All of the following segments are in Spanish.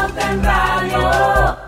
Pauta en Radio.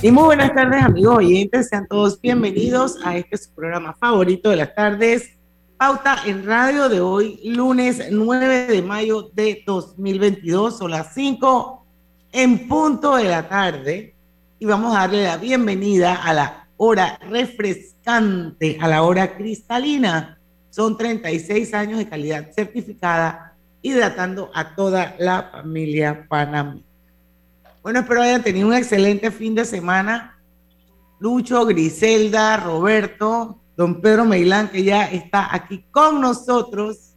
Y muy buenas tardes, amigos oyentes. Sean todos bienvenidos a este su programa favorito de las tardes, Pauta en Radio de hoy, lunes 9 de mayo de 2022, son las 5 en punto de la tarde. Y vamos a darle la bienvenida a la hora refrescante, a la hora cristalina. Son 36 años de calidad certificada, hidratando a toda la familia panameña. Bueno, espero hayan tenido un excelente fin de semana. Lucho, Griselda, Roberto, don Pedro Meilán, que ya está aquí con nosotros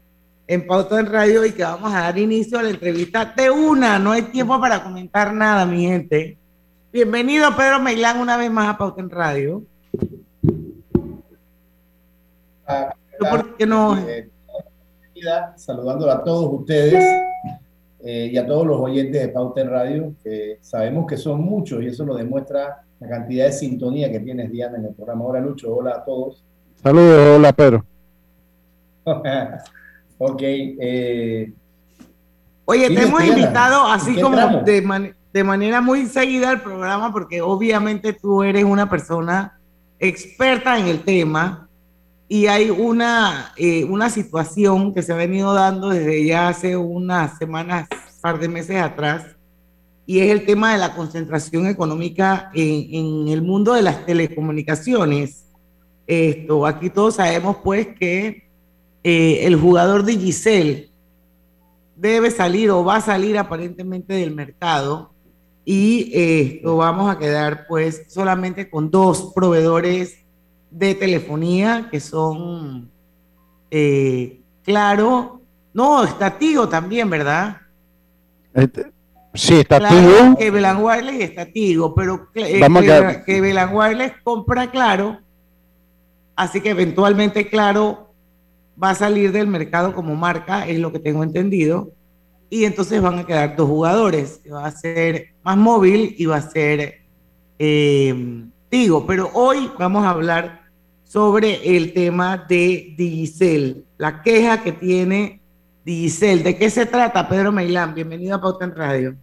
en Pauta en Radio y que vamos a dar inicio a la entrevista de una. No hay tiempo para comentar nada, mi gente. Bienvenido, Pedro Meilán, una vez más a Pauta en Radio. Ah, ¿Por qué no? Eh, saludando a todos ustedes eh, y a todos los oyentes de Pauta en Radio, que sabemos que son muchos y eso lo demuestra la cantidad de sintonía que tienes, Diana, en el programa. Hola, Lucho. Hola a todos. Saludos, hola, Pedro. ok. Eh, Oye, te hemos Diana, invitado ¿en así como tramo? de, man- de manera muy seguida al programa porque obviamente tú eres una persona experta en el tema y hay una, eh, una situación que se ha venido dando desde ya hace unas semanas, par de meses atrás, y es el tema de la concentración económica en, en el mundo de las telecomunicaciones. Esto, aquí todos sabemos pues que eh, el jugador Digicel debe salir o va a salir aparentemente del mercado y eh, lo vamos a quedar pues solamente con dos proveedores de telefonía que son eh, Claro, no, está Tigo también, ¿verdad? Este, sí, está Claro, Tigo. que Belan Wireless y está Tigo, pero eh, Vamos a que, quedar- que Belan Wireless compra Claro, así que eventualmente Claro va a salir del mercado como marca, es lo que tengo entendido, y entonces van a quedar dos jugadores, va a ser más móvil y va a ser eh, Tigo, pero hoy vamos a hablar sobre el tema de Digicel, la queja que tiene Digicel. ¿De qué se trata, Pedro Meilán? Bienvenido a Pauta en Radio.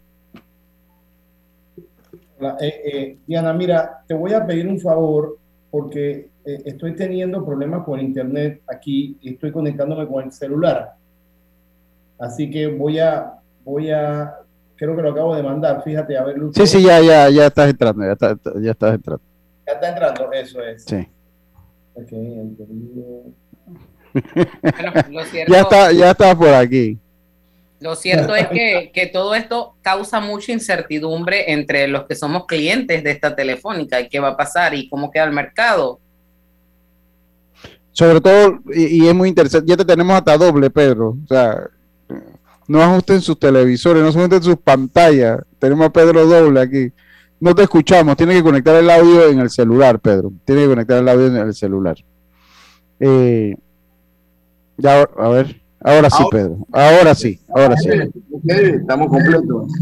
Hola, eh, eh, Diana, mira, te voy a pedir un favor porque eh, estoy teniendo problemas con internet aquí y estoy conectándome con el celular. Así que voy a, voy a, creo que lo acabo de mandar, fíjate, a ver, Lucho. Sí, sí, ya, ya, ya estás entrando, ya, está- ya estás entrando. Ya está entrando, eso es. Sí. Ok, entendido. Bueno, lo cierto, Ya está, ya está por aquí. lo cierto es que, que todo esto causa mucha incertidumbre entre los que somos clientes de esta telefónica y qué va a pasar y cómo queda el mercado. Sobre todo, y, y es muy interesante, ya te tenemos hasta doble, Pedro. O sea, no ajusten sus televisores, no ajusten sus pantallas. Tenemos a Pedro doble aquí. No te escuchamos, tiene que conectar el audio en el celular, Pedro. Tiene que conectar el audio en el celular. Eh, ya, a ver, ahora sí, Pedro. Ahora sí, ahora sí. Estamos completos.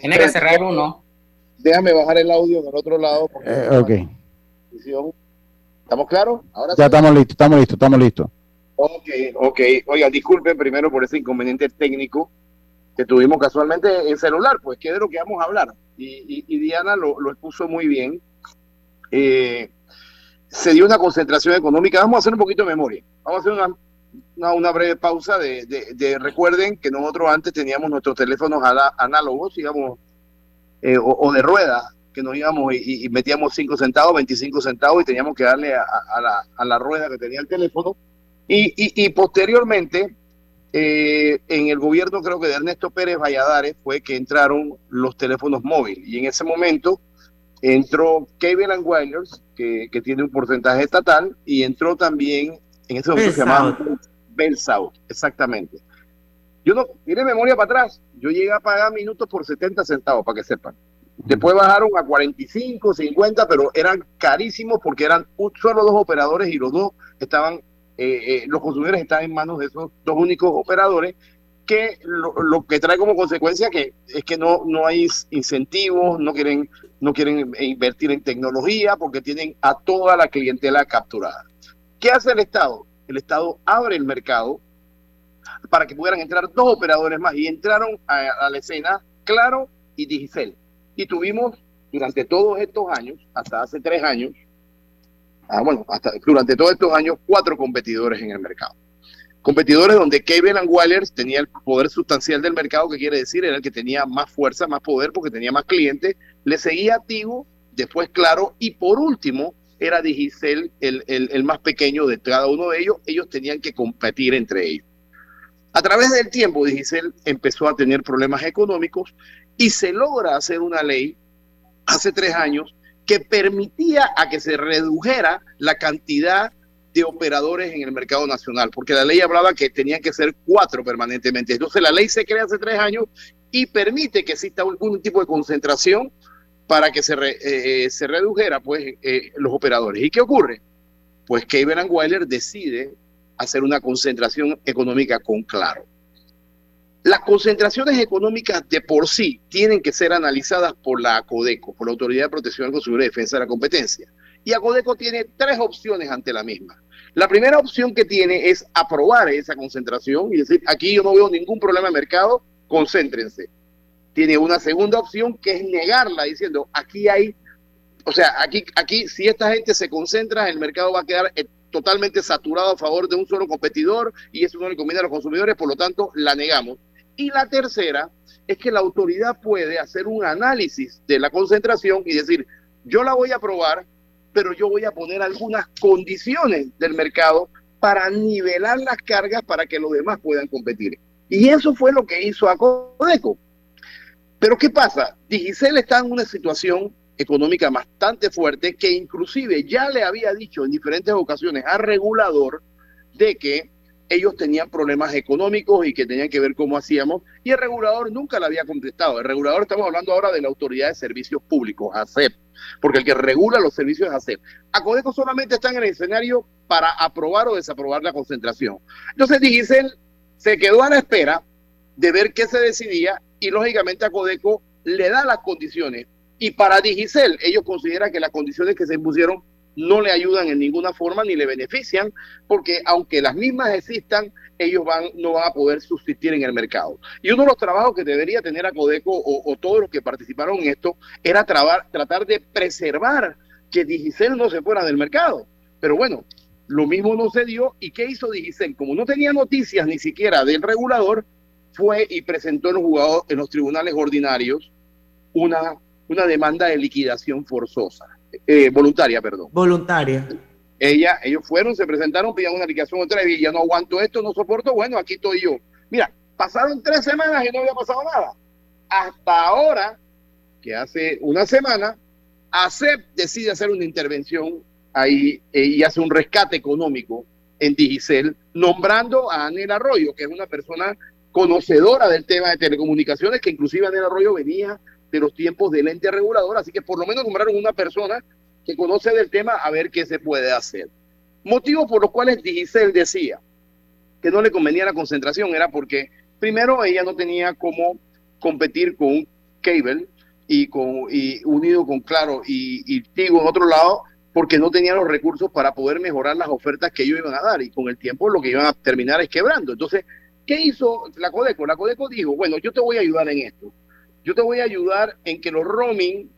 Tiene que cerrar uno. Déjame bajar el audio del otro lado. porque Eh, ok, ¿Estamos claros? Ahora ya sí. estamos listos, estamos listos, estamos listos. Ok, ok. Oiga, disculpen primero por ese inconveniente técnico que tuvimos casualmente en celular, pues que es de lo que vamos a hablar. Y, y- Diana lo, expuso muy bien. Eh, se dio una concentración económica. Vamos a hacer un poquito de memoria. Vamos a hacer una, breve pausa de, de- de- recuerden que nosotros antes teníamos nuestros teléfonos análogos, digamos, eh, o, de rueda, que nos íbamos y, metíamos 5 centavos, 25 centavos y teníamos que darle a la rueda que tenía el teléfono. Y, y- y posteriormente, eh, en el gobierno creo que de Ernesto Pérez Valladares fue que entraron los teléfonos móviles y en ese momento entró Cable and Wireless, que, que, tiene un porcentaje estatal, y entró también, en ese momento se llamaba Bell South, exactamente. Yo no, tiene memoria para atrás, yo llegué a pagar minutos por 70 centavos, para que sepan. Después bajaron a 45, 50, pero eran carísimos porque eran solo dos operadores y los dos estaban, eh, eh, los consumidores estaban en manos de esos dos únicos operadores que lo, que trae como consecuencia que es que no, no hay incentivos, no quieren, no quieren invertir en tecnología porque tienen a toda la clientela capturada. ¿Qué hace el Estado? El Estado abre el mercado para que pudieran entrar dos operadores más y entraron a, la escena Claro y Digicel. Y tuvimos durante todos estos años, hasta hace tres años, ah, bueno, hasta durante todos estos años, cuatro competidores en el mercado. Competidores donde Kevin and Wallers tenía el poder sustancial del mercado, que quiere decir era el que tenía más fuerza, más poder, porque tenía más clientes, le seguía activo, después Claro, y por último era Digicel el, el, más pequeño de cada uno de ellos, ellos tenían que competir entre ellos. A través del tiempo, Digicel empezó a tener problemas económicos y se logra hacer una ley hace tres años que permitía a que se redujera la cantidad de operadores en el mercado nacional, porque la ley hablaba que tenían que ser cuatro permanentemente. Entonces la ley se crea hace tres años y permite que exista algún tipo de concentración para que se, eh, se redujera pues, eh, los operadores. ¿Y qué ocurre? Pues que and Weiler decide hacer una concentración económica con Claro. Las concentraciones económicas de por sí tienen que ser analizadas por la ACODECO, por la Autoridad de Protección del Consumidor y Defensa de la Competencia. Y ACODECO tiene tres opciones ante la misma. La primera opción que tiene es aprobar esa concentración y decir, aquí yo no veo ningún problema de mercado, concéntrense. Tiene una segunda opción que es negarla diciendo, aquí hay, o sea, aquí, aquí si esta gente se concentra, el mercado va a quedar eh, totalmente saturado a favor de un solo competidor y eso no le conviene a los consumidores, por lo tanto, la negamos. Y la tercera es que la autoridad puede hacer un análisis de la concentración y decir, yo la voy a aprobar, pero yo voy a poner algunas condiciones del mercado para nivelar las cargas para que los demás puedan competir. Y eso fue lo que hizo Acodeco. Pero ¿qué pasa? Digicel está en una situación económica bastante fuerte que inclusive ya le había dicho en diferentes ocasiones al regulador de que ellos tenían problemas económicos y que tenían que ver cómo hacíamos, y el regulador nunca le había contestado. El regulador, estamos hablando ahora de la Autoridad de Servicios Públicos, ASEP, porque el que regula los servicios es ASEP. Acodeco solamente está en el escenario para aprobar o desaprobar la concentración. Entonces, Digicel se quedó a la espera de ver qué se decidía y lógicamente Acodeco le da las condiciones. Y para Digicel, ellos consideran que las condiciones que se impusieron no le ayudan en ninguna forma ni le benefician, porque aunque las mismas existan, ellos van, no van a poder subsistir en el mercado. Y uno de los trabajos que debería tener a Codeco o, todos los que participaron en esto era tratar de preservar que Digicel no se fuera del mercado. Pero bueno, lo mismo no se dio. ¿Y qué hizo Digicel? Como no tenía noticias ni siquiera del regulador, fue y presentó en los, en los tribunales ordinarios una, una demanda de liquidación forzosa. Eh, voluntaria, perdón. Voluntaria. Ella, ellos fueron, se presentaron, pidieron una liquidación otra y ya no aguanto esto, no soporto, bueno, aquí estoy yo. Mira, pasaron tres semanas y no había pasado nada. Hasta ahora, que hace una semana, ACEP decide hacer una intervención ahí eh, y hace un rescate económico en Digicel, nombrando a Anel Arroyo, que es una persona conocedora del tema de telecomunicaciones, que inclusive Anel Arroyo venía de los tiempos del ente regulador, así que por lo menos nombraron una persona que conoce del tema a ver qué se puede hacer. Motivos por los cuales Digicel decía que no le convenía la concentración era porque, primero, ella no tenía cómo competir con cable y, con, unido con Claro y, Tigo en otro lado, porque no tenía los recursos para poder mejorar las ofertas que ellos iban a dar y con el tiempo lo que iban a terminar es quebrando. Entonces, ¿qué hizo la Codeco? La Codeco dijo, bueno, yo te voy a ayudar en esto yo te voy a ayudar en que los roaming,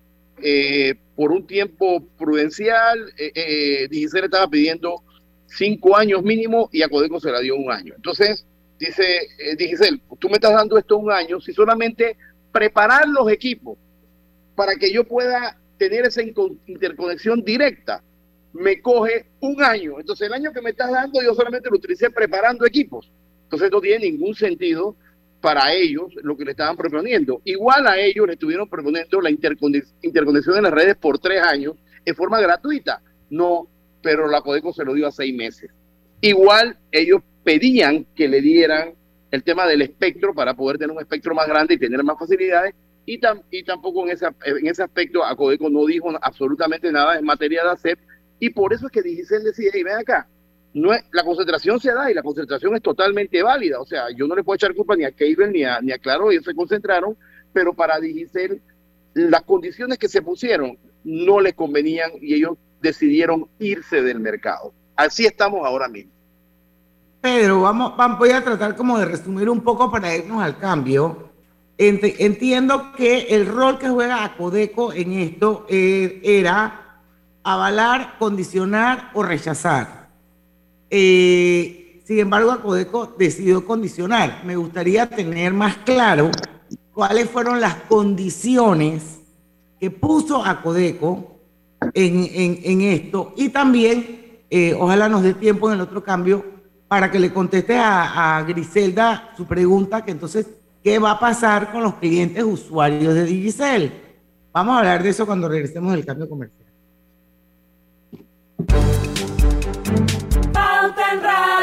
eh, por un tiempo prudencial, eh, eh, estaba pidiendo cinco años mínimo y a Codeco se la dio un año. Entonces, dice eh, Digicel, tú me estás dando esto un año, si solamente preparar los equipos para que yo pueda tener esa interconexión directa, me coge un año. Entonces, el año que me estás dando, yo solamente lo utilicé preparando equipos. Entonces, no tiene ningún sentido para ellos lo que le estaban proponiendo. Igual a ellos le estuvieron proponiendo la interconexión de las redes por tres años en forma gratuita. No, pero la Codeco se lo dio a seis meses. Igual ellos pedían que le dieran el tema del espectro para poder tener un espectro más grande y tener más facilidades. Y, y tampoco en ese, en ese aspecto a Codeco no dijo absolutamente nada en materia de ACEP. Y por eso es que Digicel decide, y ven acá, la concentración se da y la concentración es totalmente válida. O sea, yo no le puedo echar culpa ni a Cable ni a, ni a Claro, ellos se concentraron, pero para Digicel las condiciones que se pusieron no les convenían y ellos decidieron irse del mercado. Así estamos ahora mismo. Pedro, vamos, voy a tratar como de resumir un poco para irnos al cambio. Entiendo que el rol que juega Acodeco en esto eh, era avalar, condicionar o rechazar. Eh, sin embargo, Acodeco decidió condicionar. Me gustaría tener más claro cuáles fueron las condiciones que puso Acodeco en, en, esto y también, eh, ojalá nos dé tiempo en el otro cambio, para que le conteste a, Griselda su pregunta, que entonces, ¿qué va a pasar con los clientes usuarios de Digicel? Vamos a hablar de eso cuando regresemos del cambio comercial.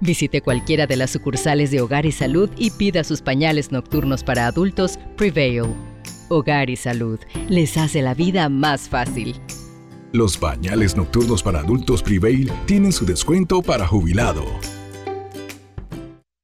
Visite cualquiera de las sucursales de Hogar y Salud y pida sus pañales nocturnos para adultos Prevail. Hogar y Salud les hace la vida más fácil. Los pañales nocturnos para adultos Prevail tienen su descuento para jubilado.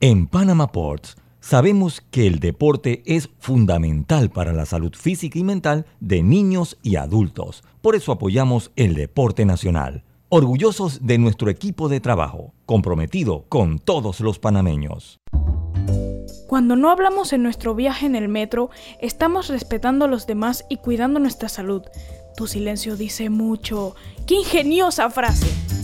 En Panama Ports sabemos que el deporte es fundamental para la salud física y mental de niños y adultos. Por eso apoyamos el deporte nacional. Orgullosos de nuestro equipo de trabajo, comprometido con todos los panameños. Cuando no hablamos en nuestro viaje en el metro, estamos respetando a los demás y cuidando nuestra salud. Tu silencio dice mucho. ¡Qué ingeniosa frase!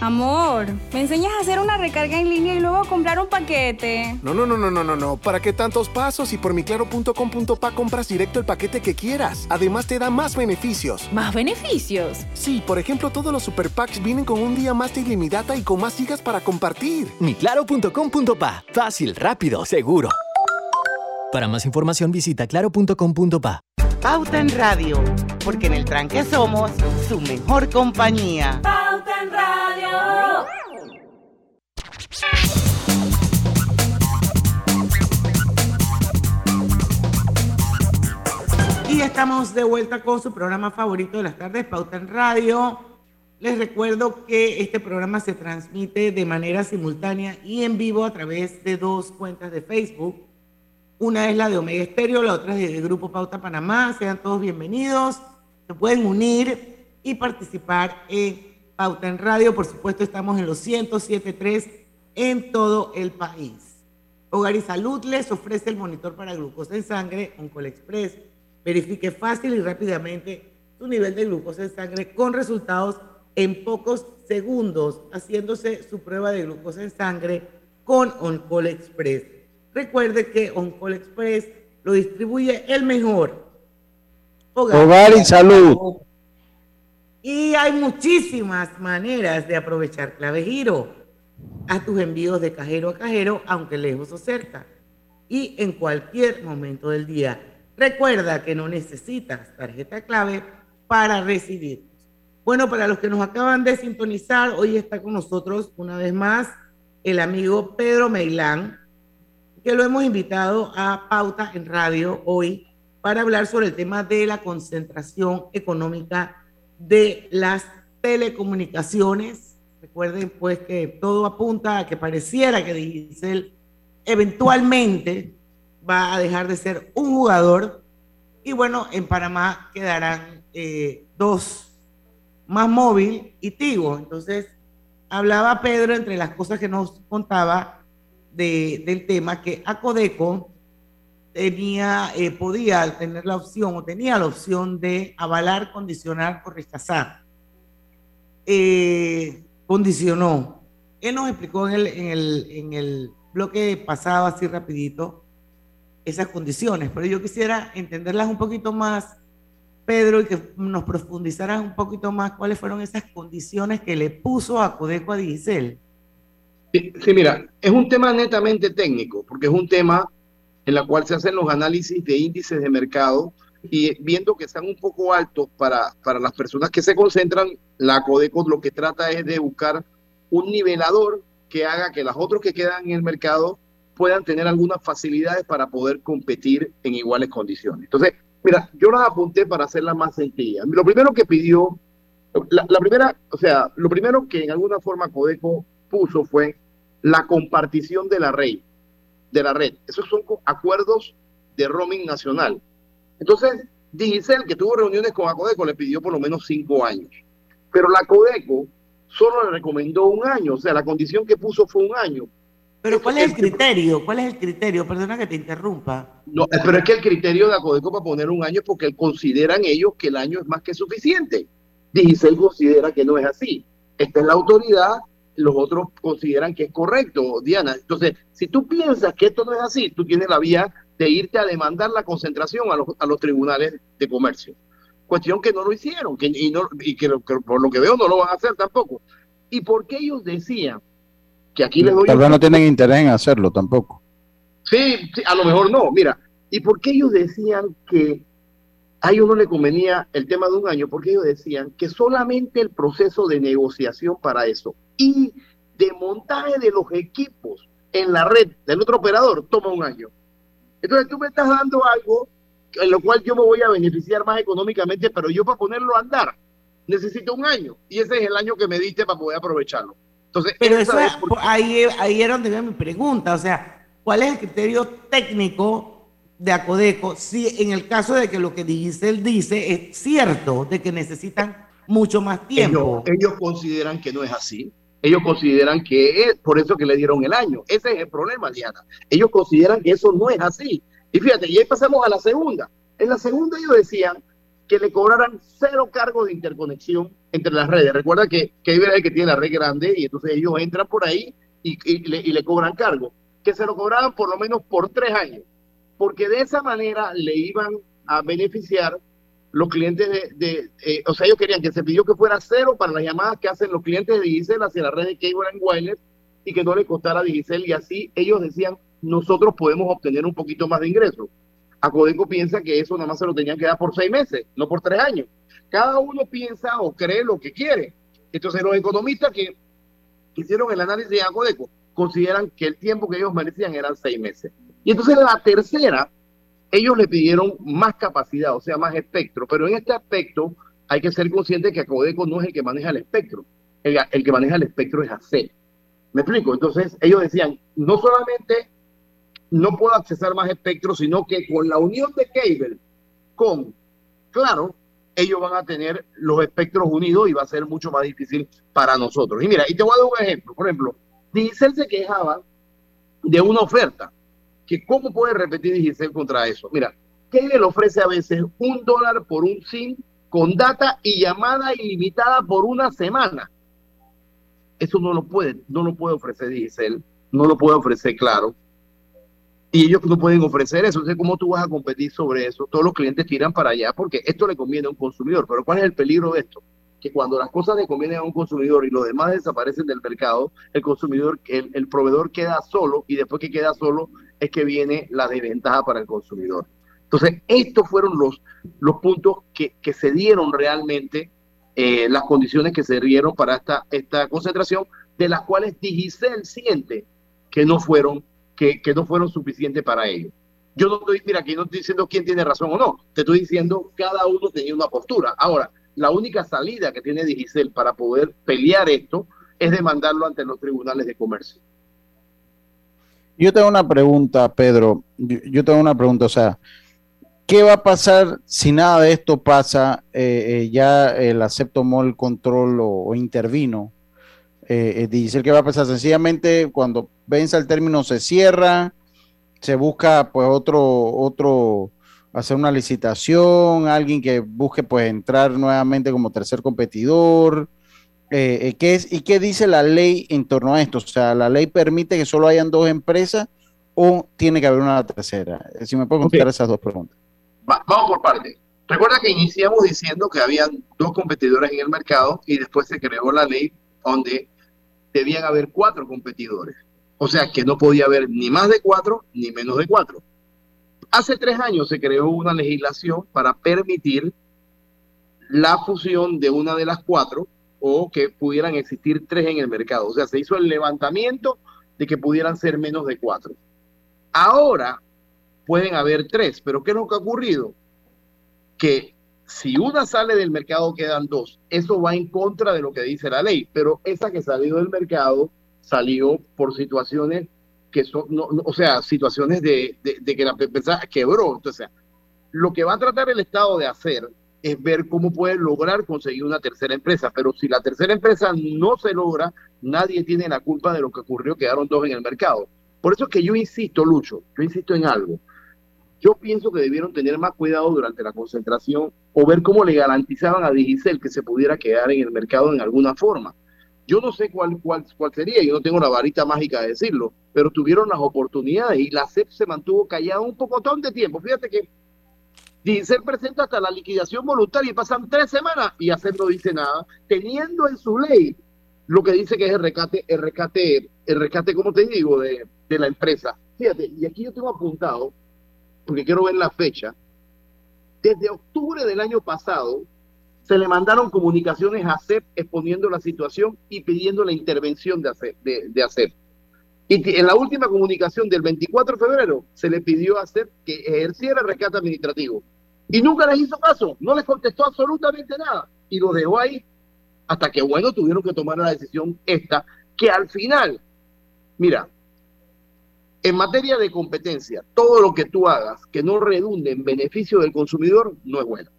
Amor, ¿me enseñas a hacer una recarga en línea y luego comprar un paquete? No, no, no, no, no, no, no. ¿Para qué tantos pasos? Y por miclaro.com.pa compras directo el paquete que quieras. Además te da más beneficios. ¿Más beneficios? Sí, por ejemplo, todos los super packs vienen con un día más de ilimitada y con más gigas para compartir. Miclaro.com.pa. Fácil, rápido, seguro. Para más información visita claro.com.pa. Pauta en Radio, porque en el tranque somos su mejor compañía. Pauta en Radio. Y estamos de vuelta con su programa favorito de las tardes, Pauta en Radio. Les recuerdo que este programa se transmite de manera simultánea y en vivo a través de dos cuentas de Facebook. Una es la de Omega Estéreo, la otra es del Grupo Pauta Panamá. Sean todos bienvenidos. Se pueden unir y participar en Pauta en Radio. Por supuesto, estamos en los 107.3 en todo el país. Hogar y Salud les ofrece el monitor para glucosa en sangre, Oncol Express. Verifique fácil y rápidamente su nivel de glucosa en sangre con resultados en pocos segundos, haciéndose su prueba de glucosa en sangre con Oncol Express. Recuerde que Oncol Express lo distribuye el mejor. Hogar y salud. Y hay muchísimas maneras de aprovechar clave giro. Haz tus envíos de cajero a cajero, aunque lejos o cerca. Y en cualquier momento del día. Recuerda que no necesitas tarjeta clave para recibir. Bueno, para los que nos acaban de sintonizar, hoy está con nosotros una vez más el amigo Pedro Meilán, que lo hemos invitado a Pauta en Radio hoy para hablar sobre el tema de la concentración económica de las telecomunicaciones. Recuerden pues que todo apunta a que pareciera que Digicel eventualmente va a dejar de ser un jugador y bueno, en Panamá quedarán eh, dos, más móvil y Tigo. Entonces, hablaba Pedro entre las cosas que nos contaba de, del tema que Acodeco tenía, eh, podía tener la opción o tenía la opción de avalar, condicionar o rechazar. Eh, condicionó. Él nos explicó en el, en, el, en el bloque pasado, así rapidito, esas condiciones, pero yo quisiera entenderlas un poquito más, Pedro, y que nos profundizaras un poquito más cuáles fueron esas condiciones que le puso a Codeco a Digicel. Sí, mira, es un tema netamente técnico, porque es un tema en la cual se hacen los análisis de índices de mercado y viendo que están un poco altos para, para las personas que se concentran, la Codeco lo que trata es de buscar un nivelador que haga que las otras que quedan en el mercado puedan tener algunas facilidades para poder competir en iguales condiciones. Entonces, mira, yo las apunté para hacerla más sencilla. Lo primero que pidió, la, la primera, o sea, lo primero que en alguna forma Codeco puso fue la compartición de la red, de la red. Esos son acuerdos de roaming nacional. Entonces, Digicel, que tuvo reuniones con Acodeco, le pidió por lo menos cinco años. Pero la Codeco solo le recomendó un año, o sea, la condición que puso fue un año. Pero ¿cuál es el criterio? ¿Cuál es el criterio? Perdona que te interrumpa. No, eh, pero es que el criterio de Acodeco para poner un año es porque consideran ellos que el año es más que suficiente. Digicel considera que no es así. Esta es la autoridad, los otros consideran que es correcto, Diana. Entonces, si tú piensas que esto no es así, tú tienes la vía de irte a demandar la concentración a los, a los tribunales de comercio. Cuestión que no lo hicieron que, y, no, y que, que por lo que veo no lo van a hacer tampoco. ¿Y por qué ellos decían que aquí les doy... Tal vez no tienen interés en hacerlo tampoco. Sí, sí, a lo mejor no. Mira, ¿y por qué ellos decían que a ellos no le convenía el tema de un año? Porque ellos decían que solamente el proceso de negociación para eso y de montaje de los equipos en la red del otro operador toma un año. Entonces tú me estás dando algo en lo cual yo me voy a beneficiar más económicamente, pero yo para ponerlo a andar necesito un año y ese es el año que me diste para poder aprovecharlo. Entonces, pero eso es, ahí, ahí era donde viene mi pregunta, o sea, ¿cuál es el criterio técnico de Acodeco si en el caso de que lo que Digicel dice es cierto, de que necesitan mucho más tiempo? Ellos, ellos consideran que no es así. Ellos consideran que es por eso que le dieron el año. Ese es el problema, Diana. Ellos consideran que eso no es así. Y fíjate, y ahí pasamos a la segunda. En la segunda ellos decían que le cobraran cero cargos de interconexión entre las redes. Recuerda que, que hay el que tiene la red grande y entonces ellos entran por ahí y, le, cobran cargo. Que se lo cobraban por lo menos por tres años. Porque de esa manera le iban a beneficiar los clientes de, eh, o sea, ellos querían que se pidió que fuera cero para las llamadas que hacen los clientes de Digicel hacia la red de Cable and Wireless y que no le costara Digicel y así ellos decían, nosotros podemos obtener un poquito más de ingresos. Acodeco piensa que eso nada más se lo tenían que dar por seis meses, no por tres años. Cada uno piensa o cree lo que quiere. Entonces los economistas que hicieron el análisis de Acodeco consideran que el tiempo que ellos merecían eran seis meses. Y entonces la tercera, ellos le pidieron más capacidad, o sea, más espectro, pero en este aspecto hay que ser consciente que Acodeco no es el que maneja el espectro, el, el que maneja el espectro es AC. ¿Me explico? Entonces ellos decían, no solamente no puedo accesar más espectro, sino que con la unión de cable con Claro, ellos van a tener los espectros unidos y va a ser mucho más difícil para nosotros. Y mira, y te voy a dar un ejemplo. Por ejemplo, Digicel se quejaba de una oferta. Que ¿Cómo puede repetir Digicel contra eso? Mira, Cable ofrece a veces un dólar por un SIM con data y llamada ilimitada por una semana. Eso no lo puede, no lo puede ofrecer Digicel, no lo puede ofrecer Claro y ellos no pueden ofrecer eso. Entonces, ¿cómo tú vas a competir sobre eso? Todos los clientes tiran para allá porque esto le conviene a un consumidor. Pero ¿cuál es el peligro de esto? Que cuando las cosas le convienen a un consumidor y los demás desaparecen del mercado, el consumidor, el, proveedor queda solo y después que queda solo es que viene la desventaja para el consumidor. Entonces, estos fueron los, los puntos que, que se dieron realmente, eh, las condiciones que se dieron para esta, esta concentración, de las cuales Digicel siente que no fueron que, no fueron suficientes para ellos. Yo no estoy, mira, aquí no estoy diciendo quién tiene razón o no, te estoy diciendo cada uno tenía una postura. Ahora, la única salida que tiene Digicel para poder pelear esto es demandarlo ante los tribunales de comercio. Yo tengo una pregunta, Pedro. Yo, tengo una pregunta, o sea, ¿qué va a pasar si nada de esto pasa? Eh, eh, ya el ACEP tomó el control o, intervino. Eh, Digicel, ¿qué va a pasar? Sencillamente, cuando vence el término, se cierra, se busca pues otro, otro, hacer una licitación, alguien que busque pues entrar nuevamente como tercer competidor. Eh, ¿qué es, ¿Y qué dice la ley en torno a esto? O sea, ¿la ley permite que solo hayan dos empresas o tiene que haber una tercera? Si me puedo contestar okay. esas dos preguntas. Va, vamos por parte. Recuerda que iniciamos diciendo que habían dos competidores en el mercado y después se creó la ley donde debían haber cuatro competidores. O sea que no podía haber ni más de cuatro ni menos de cuatro. Hace tres años se creó una legislación para permitir la fusión de una de las cuatro o que pudieran existir tres en el mercado. O sea, se hizo el levantamiento de que pudieran ser menos de cuatro. Ahora pueden haber tres, pero ¿qué es lo que ha ocurrido? Que si una sale del mercado quedan dos. Eso va en contra de lo que dice la ley, pero esa que salió del mercado salió por situaciones que son, no, no, o sea, situaciones de, de, de, que la empresa quebró. Entonces, lo que va a tratar el Estado de hacer es ver cómo puede lograr conseguir una tercera empresa. Pero si la tercera empresa no se logra, nadie tiene la culpa de lo que ocurrió, quedaron dos en el mercado. Por eso es que yo insisto, Lucho, yo insisto en algo. Yo pienso que debieron tener más cuidado durante la concentración o ver cómo le garantizaban a Digicel que se pudiera quedar en el mercado en alguna forma. Yo no sé cuál, cuál, cuál sería, yo no tengo la varita mágica de decirlo, pero tuvieron las oportunidades y la CEP se mantuvo callada un pocotón de tiempo. Fíjate que Digicel presenta hasta la liquidación voluntaria y pasan tres semanas y ACEP no dice nada, teniendo en su ley lo que dice que es el rescate, el rescate, el rescate, como te digo, de, de la empresa. Fíjate, y aquí yo tengo apuntado porque quiero ver la fecha, desde octubre del año pasado se le mandaron comunicaciones a ACEP exponiendo la situación y pidiendo la intervención de ACEP. ACEP. Y en la última comunicación del 24 de febrero se le pidió a ACEP que ejerciera rescate administrativo. Y nunca les hizo caso, no les contestó absolutamente nada. Y lo dejó ahí hasta que, bueno, tuvieron que tomar la decisión esta, que al final, mira, en materia de competencia, todo lo que tú hagas que no redunde en beneficio del consumidor no es bueno.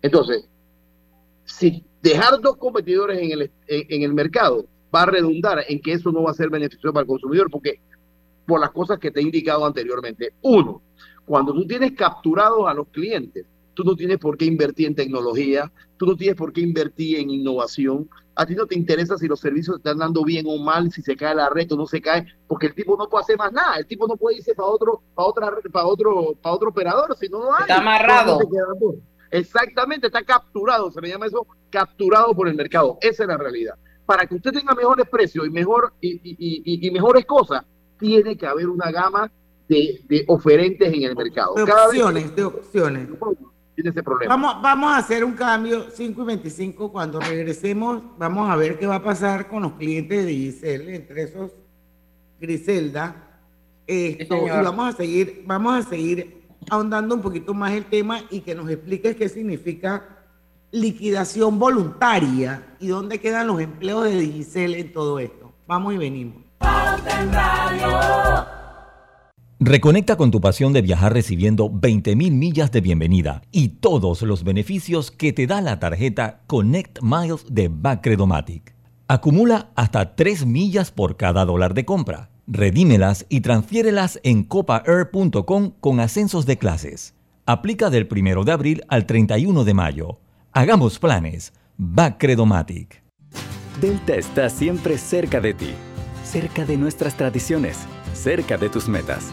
Entonces, si dejar dos competidores en el, en, el mercado va a redundar en que eso no va a ser beneficioso para el consumidor, porque por las cosas que te he indicado anteriormente. Uno, cuando tú tienes capturados a los clientes, tú no tienes por qué invertir en tecnología, tú no tienes por qué invertir en innovación, a ti no te interesa si los servicios están dando bien o mal, si se cae la red o no se cae, porque el tipo no puede hacer más nada, el tipo no puede irse para otro, para otra, para otro, para otro operador, si no lo hay. Está amarrado. Exactamente, está capturado, se le llama eso, capturado por el mercado. Esa es la realidad. Para que usted tenga mejores precios y mejor y, y, y, mejores cosas, tiene que haber una gama de, de oferentes en el mercado. De opciones, de opciones ese problema. Vamos, vamos a hacer un cambio 5 y 25. Cuando regresemos, vamos a ver qué va a pasar con los clientes de Giselle, entre esos Griselda. Esto, y vamos a seguir, vamos a seguir ahondando un poquito más el tema y que nos expliques qué significa liquidación voluntaria y dónde quedan los empleos de Digicel en todo esto. Vamos y venimos. Reconecta con tu pasión de viajar recibiendo 20.000 millas de bienvenida y todos los beneficios que te da la tarjeta Connect Miles de Bacredomatic. Acumula hasta 3 millas por cada dólar de compra. Redímelas y transfiérelas en copaair.com con ascensos de clases. Aplica del 1 de abril al 31 de mayo. Hagamos planes. Bacredomatic. Delta está siempre cerca de ti, cerca de nuestras tradiciones, cerca de tus metas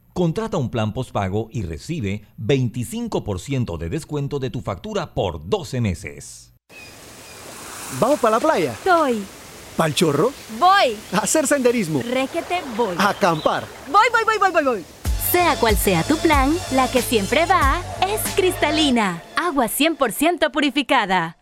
Contrata un plan postpago y recibe 25% de descuento de tu factura por 12 meses. ¿Vamos para la playa? Soy. ¿Pal chorro? Voy. A hacer senderismo. Requete voy. A acampar. Voy, voy, voy, voy, voy, voy. Sea cual sea tu plan, la que siempre va es cristalina. Agua 100% purificada.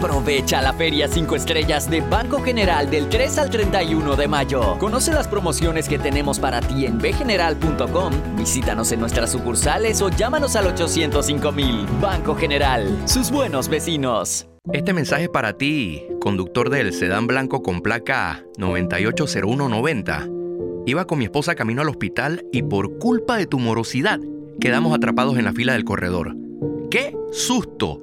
Aprovecha la Feria 5 Estrellas de Banco General del 3 al 31 de mayo. Conoce las promociones que tenemos para ti en bgeneral.com. Visítanos en nuestras sucursales o llámanos al 805 mil. Banco General, sus buenos vecinos. Este mensaje es para ti, conductor del sedán blanco con placa 980190. Iba con mi esposa camino al hospital y por culpa de tu morosidad quedamos atrapados en la fila del corredor. ¡Qué susto!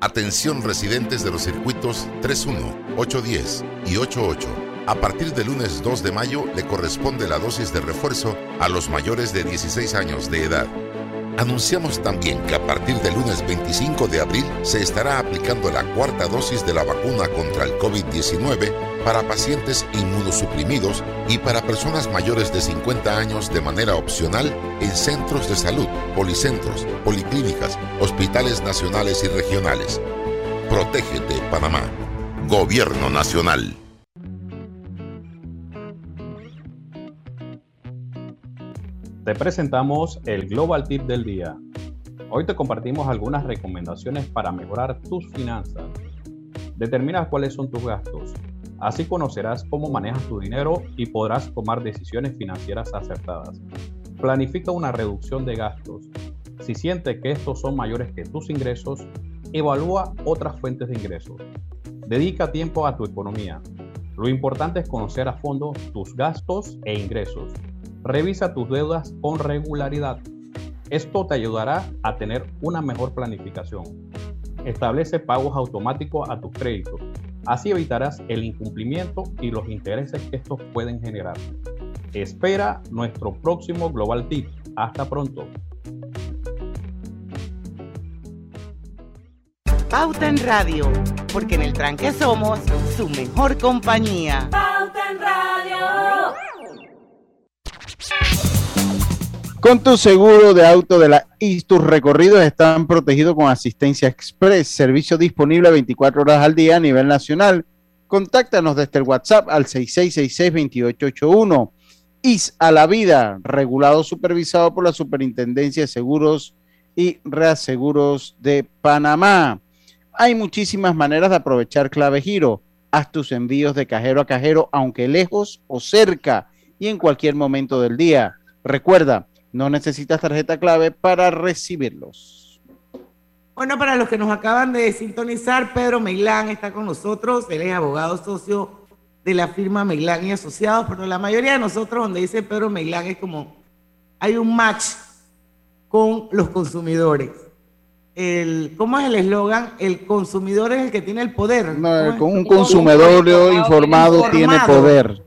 Atención residentes de los circuitos 31, 810 y 88. A partir del lunes 2 de mayo le corresponde la dosis de refuerzo a los mayores de 16 años de edad. Anunciamos también que a partir del lunes 25 de abril se estará aplicando la cuarta dosis de la vacuna contra el COVID-19 para pacientes inmunosuprimidos y para personas mayores de 50 años de manera opcional en centros de salud, policentros, policlínicas, hospitales nacionales y regionales. Protégete, Panamá. Gobierno Nacional. Te presentamos el Global Tip del día. Hoy te compartimos algunas recomendaciones para mejorar tus finanzas. Determina cuáles son tus gastos. Así conocerás cómo manejas tu dinero y podrás tomar decisiones financieras acertadas. Planifica una reducción de gastos. Si sientes que estos son mayores que tus ingresos, evalúa otras fuentes de ingresos. Dedica tiempo a tu economía. Lo importante es conocer a fondo tus gastos e ingresos Revisa tus deudas con regularidad. Esto te ayudará a tener una mejor planificación. Establece pagos automáticos a tus créditos. Así evitarás el incumplimiento y los intereses que estos pueden generar. Espera nuestro próximo Global Tip. Hasta pronto. Pauta en Radio, porque en el tranque somos su mejor compañía. Pauta en Radio. Con tu seguro de auto de la IS, tus recorridos están protegidos con asistencia express, servicio disponible 24 horas al día a nivel nacional. Contáctanos desde el WhatsApp al 6666-2881. IS a la vida, regulado, supervisado por la Superintendencia de Seguros y Reaseguros de Panamá. Hay muchísimas maneras de aprovechar Clave Giro. Haz tus envíos de cajero a cajero, aunque lejos o cerca, y en cualquier momento del día. Recuerda, no necesitas tarjeta clave para recibirlos. Bueno, para los que nos acaban de sintonizar, Pedro Meilán está con nosotros. Él es abogado socio de la firma Meilán y Asociados, pero la mayoría de nosotros, donde dice Pedro Meilán, es como hay un match con los consumidores. El, ¿Cómo es el eslogan? El consumidor es el que tiene el poder. No, con un consumidor informado, tiene poder.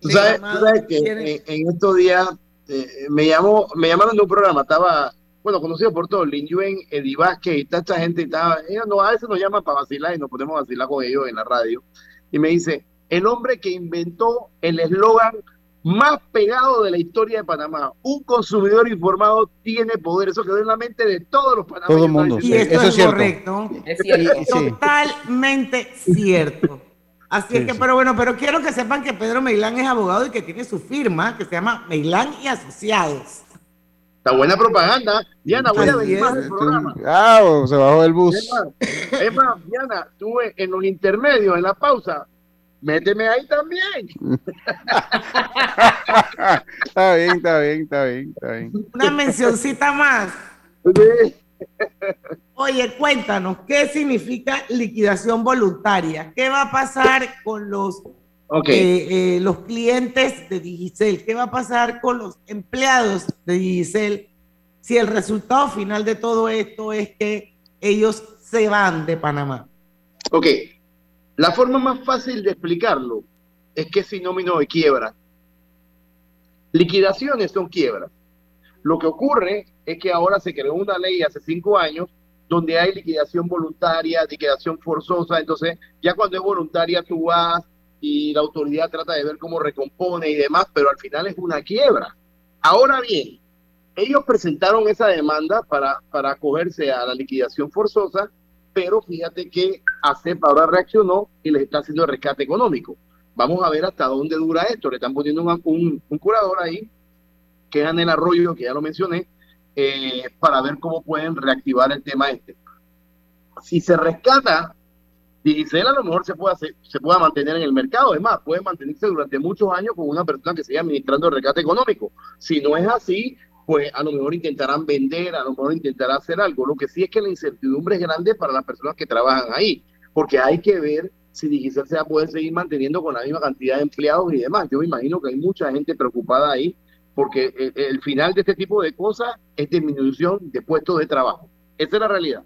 Tú sabes, que en estos días eh, me llamó, me llamaron de un programa, estaba, bueno, conocido por todos, Lin Yuen, Eddie Vázquez y toda esta gente, estaba, ellos no, a veces nos llaman para vacilar y nos podemos vacilar con ellos en la radio, y me dice, el hombre que inventó el eslogan más pegado de la historia de Panamá. Un consumidor informado tiene poder. Eso quedó en la mente de todos los panameños. Todo el mundo. Y esto es, correcto. Es Totalmente cierto. Así es que, pero bueno, pero quiero que sepan que Pedro Meilán es abogado y que tiene su firma que se llama Meilán y Asociados. Está buena propaganda. Diana, voy a venir más del programa. Ah, se bajó el bus. Es más, Diana, tuve en los intermedios, en la pausa, méteme ahí también. está bien, está bien, está bien, está bien. Una mencioncita más. Oye, cuéntanos, ¿qué significa liquidación voluntaria? ¿Qué va a pasar con los, eh, eh, los clientes de Digicel? ¿Qué va a pasar con los empleados de Digicel si el resultado final de todo esto es que ellos se van de Panamá? Ok, la forma más fácil de explicarlo es que es sinónimo de quiebra. Liquidaciones son quiebras. Lo que ocurre es que ahora se creó una ley hace cinco años donde hay liquidación voluntaria, liquidación forzosa, entonces ya cuando es voluntaria tú vas y la autoridad trata de ver cómo recompone y demás, pero al final es una quiebra. Ahora bien, ellos presentaron esa demanda para, para acogerse a la liquidación forzosa, pero fíjate que ACEP ahora reaccionó y les está haciendo el rescate económico. Vamos a ver hasta dónde dura esto. Le están poniendo un, un, curador ahí, que es el Arroyo, que ya lo mencioné, eh, para ver cómo pueden reactivar el tema este. Si se rescata, Digicel a lo mejor se puede, hacer, se pueda mantener en el mercado. Es más, puede mantenerse durante muchos años con una persona que siga administrando el rescate económico. Si no es así, pues a lo mejor intentarán vender, a lo mejor intentarán hacer algo. Lo que sí es que la incertidumbre es grande para las personas que trabajan ahí, porque hay que ver si Digicel se va a poder seguir manteniendo con la misma cantidad de empleados y demás. Yo me imagino que hay mucha gente preocupada ahí porque el, final de este tipo de cosas es disminución de puestos de trabajo. Esa es la realidad.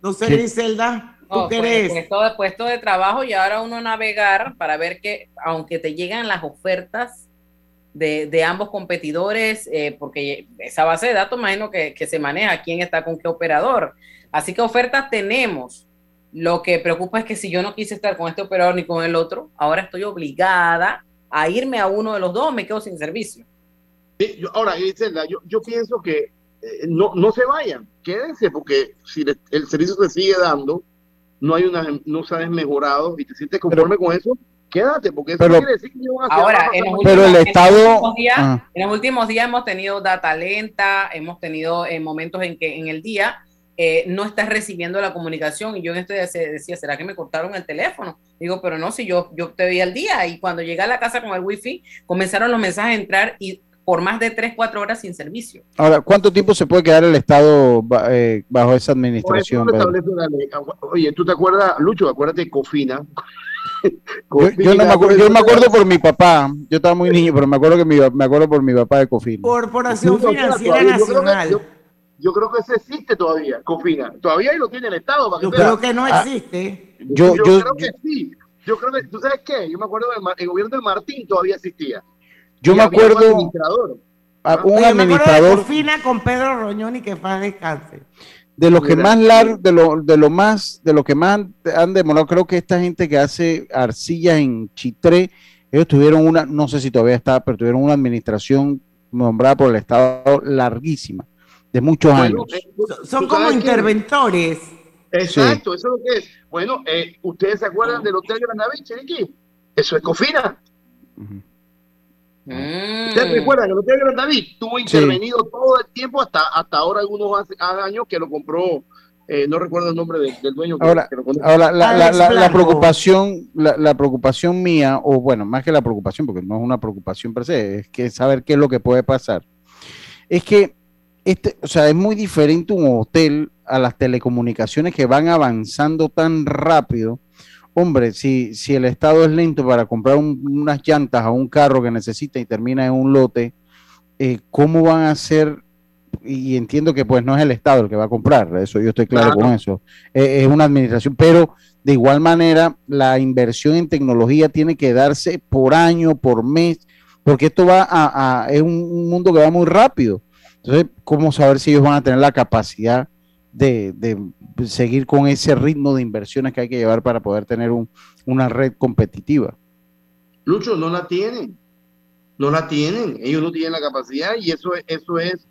No sé, Griselda, ¿tú qué Puesto de, puesto de trabajo y ahora uno navegar para ver que, aunque te llegan las ofertas de, ambos competidores, eh, porque esa base de datos, imagino que, que se maneja, quién está con qué operador. Así que ofertas tenemos. Lo que preocupa es que si yo no quise estar con este operador ni con el otro, ahora estoy obligada a irme a uno de los dos, me quedo sin servicio. ahora, yo, yo pienso que eh, no, no se vayan, quédense, porque si el servicio se sigue dando, no hay una, no sabes mejorado y te sientes conforme con eso, quédate, porque eso quiere decir que Ahora, en los, últimos, el Estado, días, ah. en los últimos días hemos tenido data lenta, hemos tenido eh, momentos en que en el día eh, no estás recibiendo la comunicación. Y yo en esto decía, ¿será que me cortaron el teléfono? Digo, pero no, si yo, yo te vi al día. Y cuando llegué a la casa con el wifi, comenzaron los mensajes a entrar y por más de 3, 4 horas sin servicio. Ahora, ¿cuánto tiempo se puede quedar el Estado eh, bajo esa administración? Oye, ¿tú te acuerdas, Lucho? Acuérdate de Cofina. yo, no me acuerdo, yo me acuerdo por mi papá, yo estaba muy niño, pero me acuerdo que me acuerdo por mi papá de Cofina. Corporación Financiera Nacional yo creo que ese existe todavía, Cofina. Todavía ahí lo tiene el Estado. yo creo que no ah, existe. yo, creo que sí. Yo creo que, ¿tú sabes qué? Yo me acuerdo del gobierno de Martín todavía existía. Yo me acuerdo. Un administrador. un administrador. Cofina con Pedro Roñón y que paz descanse. De lo que más largo, de lo, de lo más, de lo que más han demorado, creo que esta gente que hace arcillas en Chitré, ellos tuvieron una, no sé si todavía está, pero tuvieron una administración nombrada por el Estado larguísima de muchos años. Eh, son como interventores. Exacto, eso es lo que es. Bueno, eh, ¿ustedes se acuerdan del Hotel Granavich, aquí? Eso es Cofina. ¿Ustedes recuerdan que el Hotel Granavich tuvo intervenido todo el tiempo hasta, hasta ahora, algunos hace, años que lo compró eh, no recuerdo el nombre del dueño. ahora, ahora la, la, preocupación, la, preocupación mía, o bueno, más que la preocupación, porque no es una preocupación per se, es que saber qué es lo que puede pasar, es que este, o sea, es muy diferente un hotel a las telecomunicaciones que van avanzando tan rápido. Hombre, si, si el Estado es lento para comprar unas llantas a un carro que necesita y termina en un lote, eh, ¿cómo van a hacer? Y entiendo que pues no es el Estado el que va a comprar, eso yo estoy claro, con eso. Eh, es una administración, pero de igual manera la inversión en tecnología tiene que darse por año, por mes, porque esto va a, a es un mundo que va muy rápido. Entonces, ¿cómo saber si ellos van a tener la capacidad de, seguir con ese ritmo de inversiones que hay que llevar para poder tener una red competitiva? Lucho, no la tienen. No la tienen. Ellos no tienen la capacidad y eso, eso es,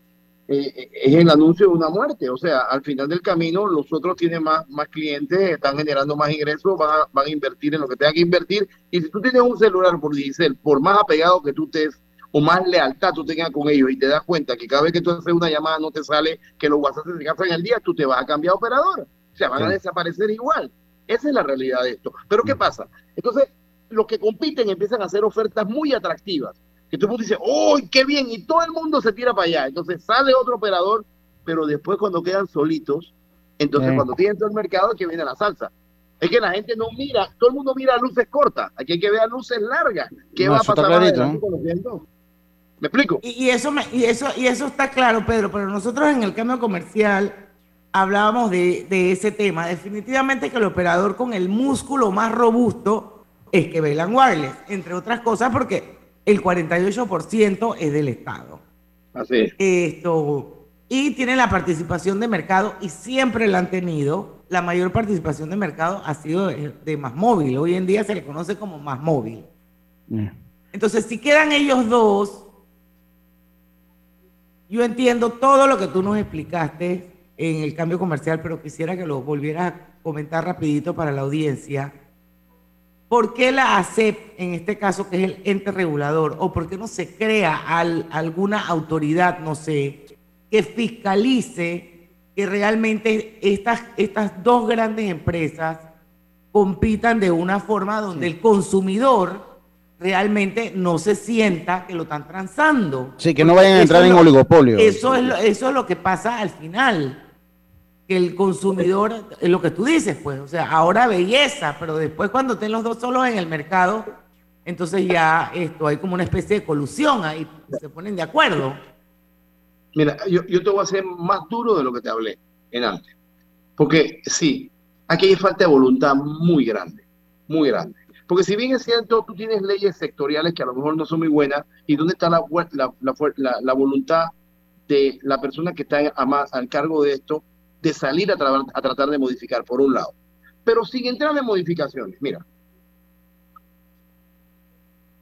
eh, es el anuncio de una muerte. O sea, al final del camino, los otros tienen más, más clientes, están generando más ingresos, van a, van a invertir en lo que tengan que invertir. Y si tú tienes un celular por por más apegado que tú estés o más lealtad tú tengas con ellos y te das cuenta que cada vez que tú haces una llamada no te sale que los WhatsApp se gastan el día, tú te vas a cambiar operador. O sea, van a desaparecer igual. Esa es la realidad de esto. Pero ¿qué pasa? Entonces, los que compiten empiezan a hacer ofertas muy atractivas. Que todo el mundo dice, ¡oh, qué bien! Y todo el mundo se tira para allá. Entonces sale otro operador, pero después cuando quedan solitos, entonces cuando tienen todo el mercado que viene la salsa. Es que la gente no mira, todo el mundo mira luces cortas, aquí hay que ver luces largas. ¿Qué va a pasar ¿Me explico? Y, eso y, eso, y eso está claro, Pedro, pero nosotros en el cambio comercial hablábamos de, ese tema. Definitivamente que el operador con el músculo más robusto es que Velan Wireless, entre otras cosas porque el 48% es del Estado. Así es. Esto, y tiene la participación de mercado y siempre la han tenido. La mayor participación de mercado ha sido de, más móvil. Hoy en día se le conoce como más móvil. Mm. Entonces, si quedan ellos dos, yo entiendo todo lo que tú nos explicaste en el cambio comercial, pero quisiera que lo volvieras a comentar rapidito para la audiencia. ¿Por qué la ACEP, en este caso, que es el ente regulador, o por qué no se crea al- alguna autoridad, no sé, que fiscalice que realmente estas, estas dos grandes empresas compitan de una forma donde el consumidor realmente no se sienta que lo están transando? Sí, que no vayan a entrar es en lo- oligopolio. Eso es, lo, eso es lo que pasa al final. Que el consumidor, es lo que tú dices, pues, o sea, ahora belleza, pero después cuando estén los dos solos en el mercado, entonces ya esto hay como una especie de colusión ahí, se ponen de acuerdo. Mira, yo, yo te voy a hacer más duro de lo que te hablé en antes. Porque sí, aquí hay falta de voluntad muy grande, muy grande. Porque si bien es cierto, tú tienes leyes sectoriales que a lo mejor no son muy buenas, ¿y dónde está la, la, la la- voluntad de la persona que está a al cargo de esto de salir a, tra- a tratar de modificar, por un lado? Pero sin entrar en modificaciones, mira,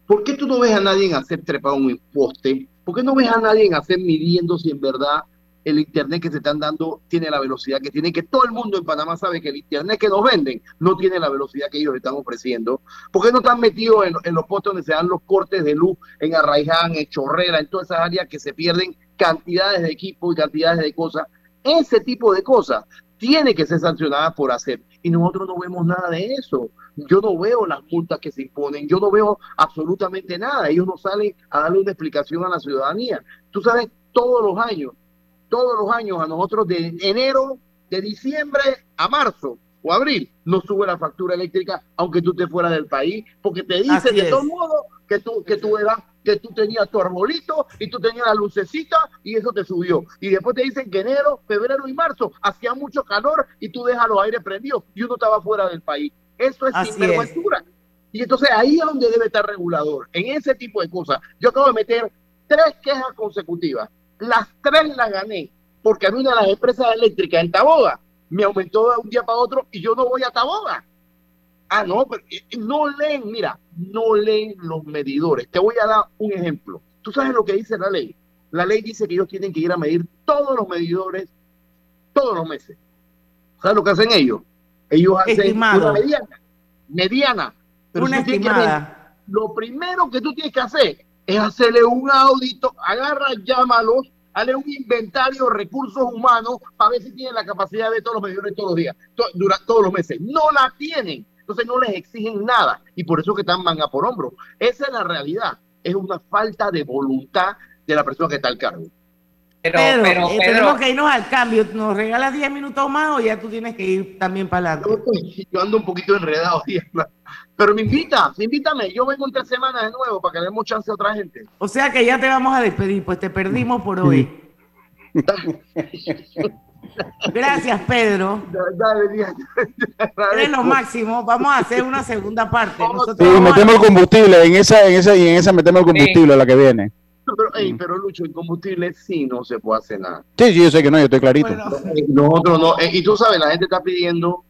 ¿por qué tú no ves a nadie hacer trepar un poste? ¿Por qué no ves a nadie hacer midiendo si en verdad el internet que se están dando tiene la velocidad que tiene? Que todo el mundo en Panamá sabe que el internet que nos venden no tiene la velocidad que ellos están ofreciendo. ¿Por qué no están metidos en, los postes donde se dan los cortes de luz, en Arraiján, en Chorrera, en todas esas áreas que se pierden cantidades de equipos y cantidades de cosas? Ese tipo de cosas tiene que ser sancionadas por hacer. Y nosotros no vemos nada de eso. Yo no veo las multas que se imponen, yo no veo absolutamente nada. Ellos no salen a darle una explicación a la ciudadanía. Tú sabes, todos los años, todos los años a nosotros de enero, de diciembre a marzo o abril, nos sube la factura eléctrica aunque tú estés fuera del país, porque te dicen de todos modos que tú, que tú eras, que tú tenías tu arbolito y tú tenías la lucecita y eso te subió. Y después te dicen que enero, febrero y marzo hacía mucho calor y tú dejas los aires prendidos y uno estaba fuera del país. Eso es Así sinvergüenzura. Y entonces ahí es donde debe estar regulador, en ese tipo de cosas. Yo acabo de meter tres quejas consecutivas. Las tres las gané, porque a mí una de las empresas eléctricas en Taboga me aumentó de un día para otro y yo no voy a Taboga. Ah, no, pero no leen, mira, no leen los medidores. Te voy a dar un ejemplo. ¿Tú sabes lo que dice la ley? La ley dice que ellos tienen que ir a medir todos los medidores todos los meses. ¿Sabes lo que hacen ellos? Ellos hacen Estimado. una mediana. Mediana. Pero Una estimada. Lo primero que tú tienes que hacer es hacerle un audito, agarra, llámalos, hazle un inventario de recursos humanos para ver si tienen la capacidad de todos los medidores todos los días, to- durante todos los meses. No la tienen. Entonces no les exigen nada y por eso que están manga por hombro. Esa es la realidad. Es una falta de voluntad de la persona que está al cargo. Pero, Pedro, pero, eh, Pedro, tenemos que irnos al cambio. ¿Nos regalas 10 minutos más o ya tú tienes que ir también para adelante? Yo ando un poquito enredado, Diana. Pero me invita, invítame. Yo vengo en tres semanas de nuevo para que le demos chance a otra gente. O sea que ya te vamos a despedir, pues te perdimos por hoy. Gracias, Pedro. Eres lo máximo. Vamos a hacer una segunda parte. Nosotros Sí, metemos el combustible, en esa, en esa y en esa metemos el combustible a la que viene. Pero, ey, pero Lucho, en combustible sí no se puede hacer nada. Sí, sí, yo sé que no, yo estoy clarito. Eh, Nosotros no. Eh, y tú sabes, la gente está pidiendo.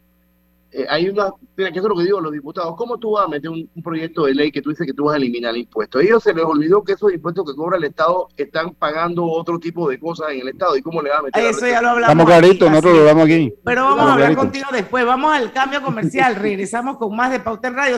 Eh, hay una. Mira, que eso es lo que digo a los diputados. ¿Cómo tú vas a meter un, un proyecto de ley que tú dices que tú vas a eliminar impuestos? A ellos se les olvidó que esos impuestos que cobra el Estado están pagando otro tipo de cosas en el Estado. ¿Y cómo le va a meter? a Eso ya lo hablamos. Estamos claritos, nosotros lo damos aquí. Pero vamos Estamos a hablar claritos. contigo después. Vamos al cambio comercial. Regresamos con más de Pauta en Radio.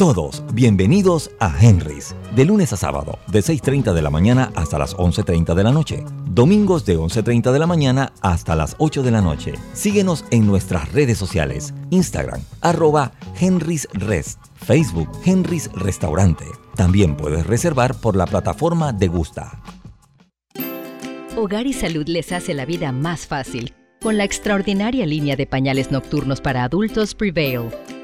Todos bienvenidos a Henry's, de lunes a sábado, de 6.30 de la mañana hasta las 11.30 de la noche. Domingos de 11.30 de la mañana hasta las 8 de la noche. Síguenos en nuestras redes sociales, Instagram, arroba Henry's Rest, Facebook Henry's Restaurante. También puedes reservar por la plataforma de Gusta. Hogar y Salud les hace la vida más fácil con la extraordinaria línea de pañales nocturnos para adultos Prevail.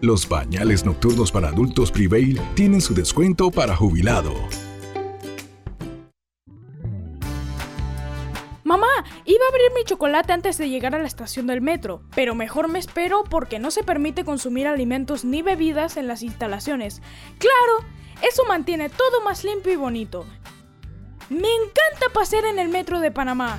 Los pañales nocturnos para adultos Prevail tienen su descuento para jubilado. Mamá, iba a abrir mi chocolate antes de llegar a la estación del metro, pero mejor me espero porque no se permite consumir alimentos ni bebidas en las instalaciones. Claro, eso mantiene todo más limpio y bonito. Me encanta pasear en el metro de Panamá.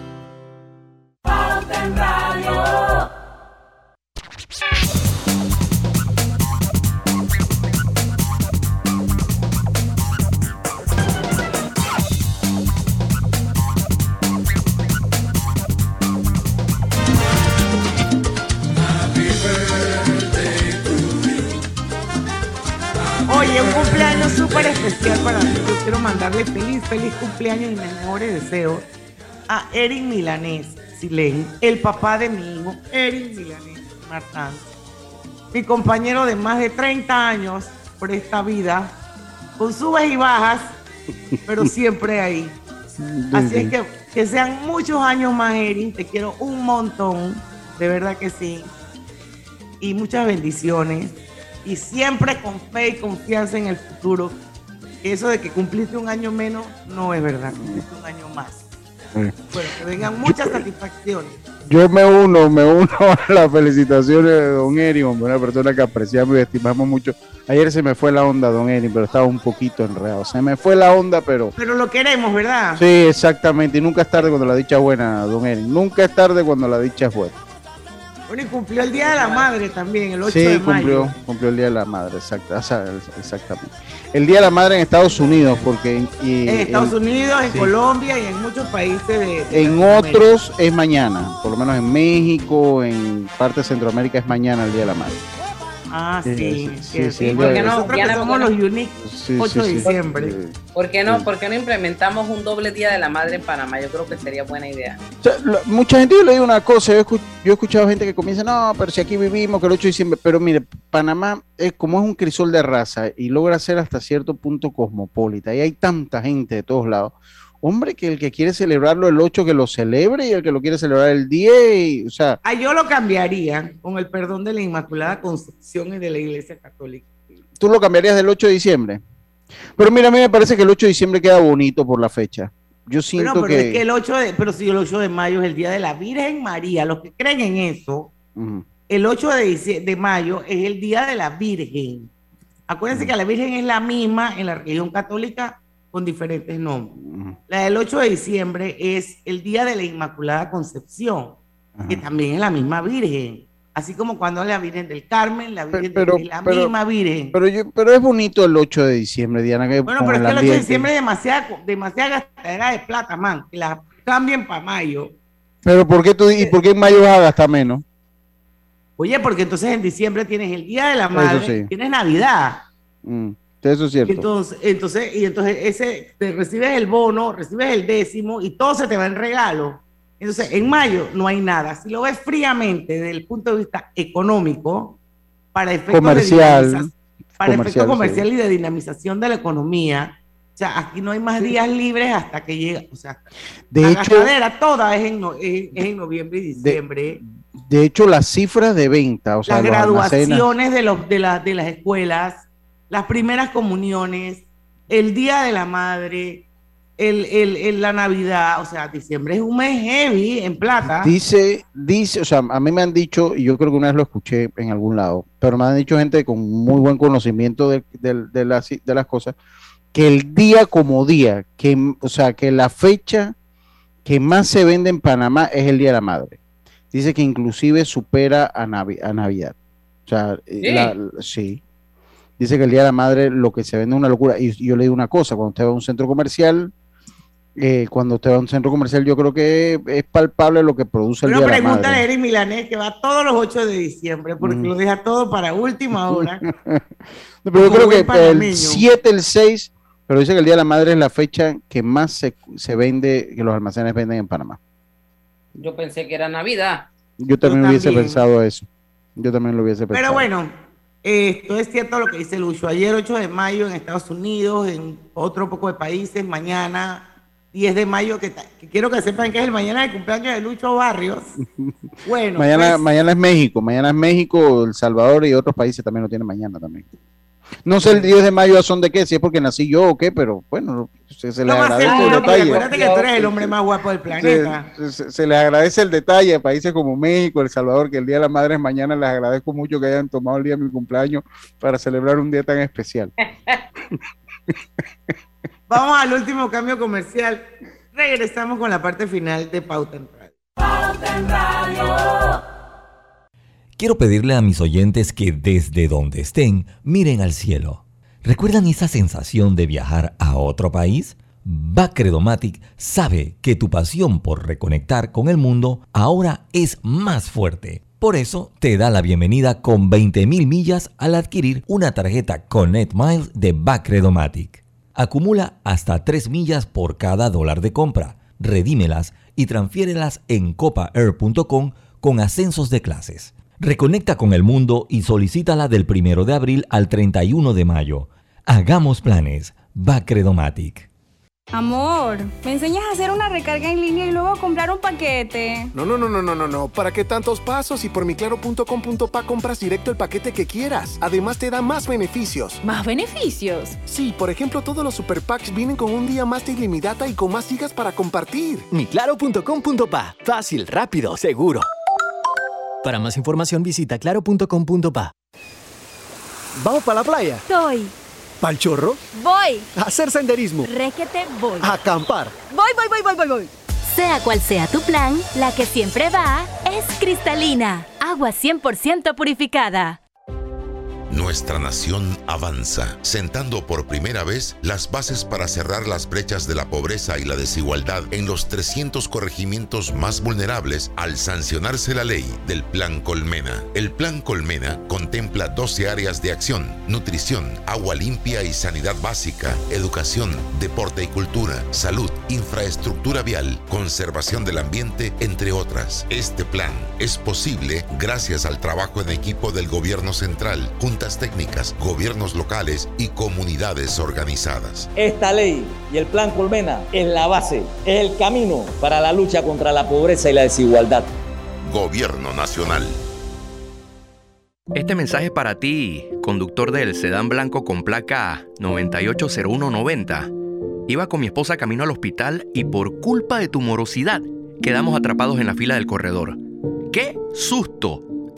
En Radio. Oye, un cumpleaños súper especial para mí. Quiero mandarle feliz, feliz cumpleaños y mejores deseos a Erin Milanés, Silén, el papá de mi hijo, Erin Milanés Martán. Mi compañero de más de 30 años por esta vida, con subes y bajas, pero siempre ahí. Así es que que sean muchos años más, Erin. Te quiero un montón, de verdad que sí. Y muchas bendiciones. y siempre con fe y confianza en el futuro. Eso de que cumpliste un año menos no es verdad, cumpliste un año más. Bueno, que vengan muchas satisfacciones. Yo me uno, me uno a las felicitaciones de Don Eri, una persona que apreciamos y estimamos mucho. Ayer se me fue la onda, Don Eri, pero estaba un poquito enredado. Se me fue la onda, pero... Pero lo queremos, ¿verdad? Sí, exactamente. Y nunca es tarde cuando la dicha es buena, Don Eri. Nunca es tarde cuando la dicha es buena. Bueno, y cumplió el Día de la Madre también, el 8 sí, de cumplió, mayo. cumplió el Día de la Madre, exacta- exactamente. El Día de la Madre en Estados Unidos, porque y- En Estados en- Unidos, en sí. Colombia y en muchos países de... de En otros es mañana, por lo menos en México, en parte de Centroamérica es mañana el Día de la Madre. Ah, Sí, sí. sí, porque de- nosotros que Diana, somos ¿por los qué no? unique Sí, 8 de sí, sí. diciembre. ¿Por qué no, Sí. por qué no implementamos un doble día de la madre en Panamá? Yo creo que sería buena idea. O sea, lo- mucha gente yo le digo una cosa, yo, yo he escuchado gente que comienza, no, pero si aquí vivimos, que el 8 de diciembre, pero mire, Panamá es como es un crisol de raza y logra ser hasta cierto punto cosmopolita y hay tanta gente de todos lados. Hombre, que el que quiere celebrarlo el 8 que lo celebre y el que lo quiere celebrar el 10, y, o sea, Ah, yo lo cambiaría con el perdón de la Inmaculada Concepción y de la Iglesia Católica. tú lo cambiarías del 8 de diciembre. Pero mira, a mí me parece que el 8 de diciembre queda bonito por la fecha. Yo siento pero que... es que el 8 de, pero si el 8 de mayo es el día de la Virgen María, los que creen en eso, el 8 de, de mayo es el día de la Virgen. Acuérdense que la Virgen es la misma en la religión católica con diferentes nombres. La del 8 de diciembre es el día de la Inmaculada Concepción, que también es la misma Virgen. Así como cuando la Virgen del Carmen, la Virgen pero- es la pero- misma Virgen. Pero, yo, pero es bonito el 8 de diciembre, Diana. Que Bueno, pero es que el 8 de diciembre es demasiada, demasiada gastadera de plata, man. Que la cambien para mayo. Pero ¿por qué tú y por qué en mayo vas a gastar menos? Oye, porque entonces en diciembre tienes el Día de la Madre, sí. tienes Navidad. Mm, eso es cierto. Entonces, entonces, y entonces ese, te recibes el bono, recibes el décimo y todo se te va en regalo. Entonces, en mayo no hay nada. Si lo ves fríamente desde el punto de vista económico, para efectos Comercial. de para Comercial, efectos sí. comercial y de dinamización de la economía, o sea, aquí no hay más días libres hasta que llega, o sea, De la hecho- gastadera toda es en, es- es en noviembre y diciembre. De hecho, las cifras de venta, o sea, las graduaciones de, los, de, la- de las escuelas, las primeras comuniones, el Día de la Madre, el, el- el- la Navidad, o sea, diciembre es un mes heavy en plata. Dice, dice, o sea, a mí me han dicho, y yo creo que una vez lo escuché en algún lado, pero me han dicho gente con muy buen conocimiento de, de- de las, de las cosas, que el día como día, que, o sea, que la fecha que más se vende en Panamá es el Día de la Madre. Dice que inclusive supera a, Navi- a Navidad. O sea, Sí. la- la- sí. Dice que el Día de la Madre lo que se vende es una locura. Y yo le digo una cosa, cuando usted va a un centro comercial, eh, cuando usted va a un centro comercial, yo creo que es palpable lo que produce el Pero Día de la pregúntale a Madre. Eric Milanés que va todos los 8 de diciembre, porque Mm. lo deja todo para última hora. No, pero yo creo que panameño. el 7, el 6, pero dice que el Día de la Madre es la fecha que más se, se vende, que los almacenes venden en Panamá. Yo pensé que era Navidad. Yo también Yo hubiese también. pensado eso. Yo también lo hubiese pensado. Pero bueno, esto es cierto lo que dice Lucho. Ayer 8 de mayo en Estados Unidos, en otro poco de países, mañana 10 de mayo, que, quiero que sepan que es el mañana de cumpleaños de Lucho Barrios. Bueno, mañana, pues, mañana es México, mañana es México, El Salvador y otros países también lo tienen mañana también. No sé el 10 de mayo a son de qué, si es porque nací yo o qué, pero bueno, se, se le no va a ser agradece el detalle. acuérdate que tú eres el hombre más guapo del planeta. Se, se- se les agradece el detalle a países como México, El Salvador, que el Día de la Madre es mañana. Les agradezco mucho que hayan tomado el día de mi cumpleaños para celebrar un día tan especial. Vamos al último cambio comercial. Regresamos con la parte final de Pauta en Radio. Quiero pedirle a mis oyentes que desde donde estén miren al cielo. ¿Recuerdan esa sensación de viajar a otro país? Bacredomatic sabe que tu pasión por reconectar con el mundo ahora es más fuerte. Por eso te da la bienvenida con 20.000 millas al adquirir una tarjeta Connect Miles de Bacredomatic. Acumula hasta 3 millas por cada dólar de compra. Redímelas y transfiérelas en copaair.com con ascensos de clases. Reconecta con el mundo y solicítala del 1 de abril al 31 de mayo. Hagamos planes. Bacredomatic. Amor, ¿me enseñas a hacer una recarga en línea y luego a comprar un paquete? No, no, no, no, no, no, no. ¿Para qué tantos pasos? Y por miclaro.com.pa compras directo el paquete que quieras. Además te da más beneficios. ¿Más beneficios? Sí, por ejemplo, todos los super packs vienen con un día más de ilimitada y con más gigas para compartir. Miclaro.com.pa. Fácil, rápido, seguro. Para más información visita claro.com.pa. ¿Vamos para la playa? Soy. ¿Pal chorro? Voy. A hacer senderismo. Requete voy. A acampar. Voy, voy, voy, voy, voy, voy. Sea cual sea tu plan, la que siempre va es cristalina. Agua 100% purificada. Nuestra nación avanza, sentando por primera vez las bases para cerrar las brechas de la pobreza y la desigualdad en los 300 corregimientos más vulnerables al sancionarse la ley del Plan Colmena. El Plan Colmena contempla 12 áreas de acción, nutrición, agua limpia y sanidad básica, educación, deporte y cultura, salud, infraestructura vial, conservación del ambiente, entre otras. Este plan es posible gracias al trabajo en equipo del gobierno central, técnicas, gobiernos locales y comunidades organizadas. Esta ley y el Plan Colmena es la base, es el camino para la lucha contra la pobreza y la desigualdad. Gobierno Nacional. Este mensaje es para ti, conductor del sedán blanco con placa 980190. Iba con mi esposa camino al hospital y por culpa de tu morosidad quedamos atrapados en la fila del corredor. ¡Qué susto!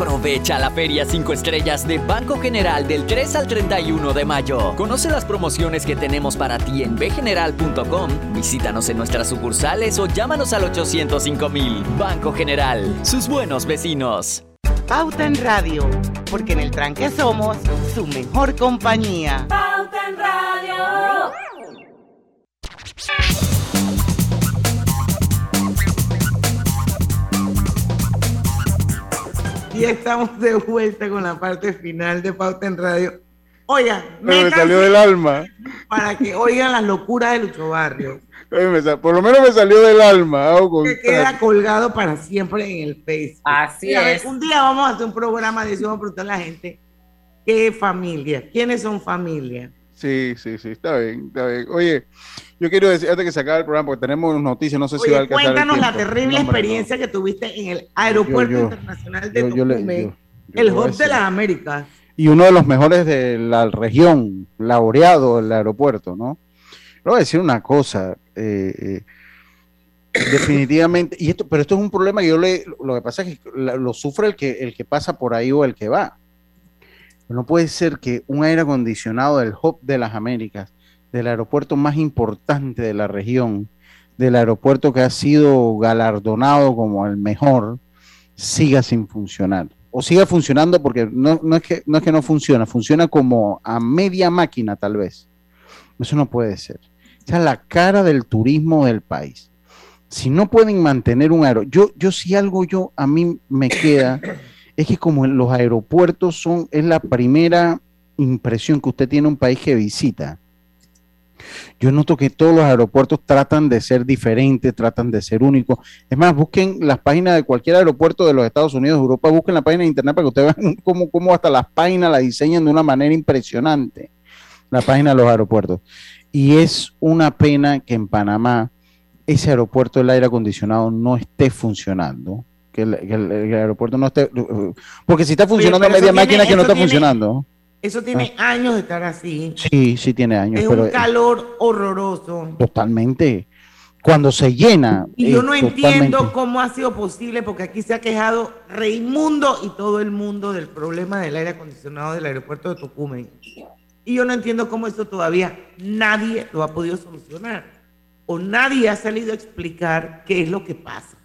Aprovecha la Feria 5 Estrellas de Banco General del 3 al 31 de mayo. Conoce las promociones que tenemos para ti en bgeneral.com, visítanos en nuestras sucursales o llámanos al 805 Banco General, sus buenos vecinos. Pauta en Radio, porque en el tranque somos su mejor compañía. Pauta en Radio. Y estamos de vuelta con la parte final de Pauta en Radio. Oigan, me salió del alma. Para que oigan las locuras de Lucho Barrio. Por lo menos me salió del alma. hago Que queda colgado para siempre en el Facebook. Así Y a ver, es. un día vamos a hacer un programa de eso, vamos a preguntar a la gente qué familia, quiénes son familia. Sí, sí, sí, está bien, está bien. Oye, yo quiero decir, antes que se acabe el programa, porque tenemos noticias, no sé si va a alcanzar el cuéntanos la terrible No, hombre, no. experiencia que tuviste en el aeropuerto Yo- yo- internacional de yo- yo le- Tocumen, yo- yo el hub de las Américas. Y uno de los mejores de la región, laureado el aeropuerto, ¿no? Le voy a decir una cosa, eh, eh, definitivamente, y esto, pero esto es un problema que yo le, lo que pasa es que lo sufre el que, el que pasa por ahí o el que va. No puede ser que un aire acondicionado del hub de las Américas, del aeropuerto más importante de la región, del aeropuerto que ha sido galardonado como el mejor, siga sin funcionar. O siga funcionando porque no, no, es que, no es que no funciona, funciona como a media máquina tal vez. Eso no puede ser. Esa es la cara del turismo del país. Si no pueden mantener un aeropuerto, yo, yo si algo yo a mí me queda, es que como los aeropuertos son, es la primera impresión que usted tiene un país que visita. Yo noto que todos los aeropuertos tratan de ser diferentes, tratan de ser únicos. Es más, busquen las páginas de cualquier aeropuerto de los Estados Unidos, Europa, busquen la página de internet para que ustedes vean cómo, cómo hasta las páginas la diseñan de una manera impresionante, la página de los aeropuertos. Y es una pena que en Panamá ese aeropuerto del aire acondicionado no esté funcionando. Que el, que el- el aeropuerto no esté. Porque si está funcionando media tiene- máquina, que no está tiene- funcionando. Eso tiene años de estar así. Sí, sí tiene años, es pero un calor horroroso. totalmente. Cuando se llena. Y yo eh, no totalmente. entiendo cómo ha sido posible, porque aquí se ha quejado Reimundo y todo el mundo del problema del aire acondicionado del aeropuerto de Tocumen. Y yo no entiendo cómo eso todavía nadie lo ha podido solucionar. O nadie ha salido a explicar qué es lo que pasa.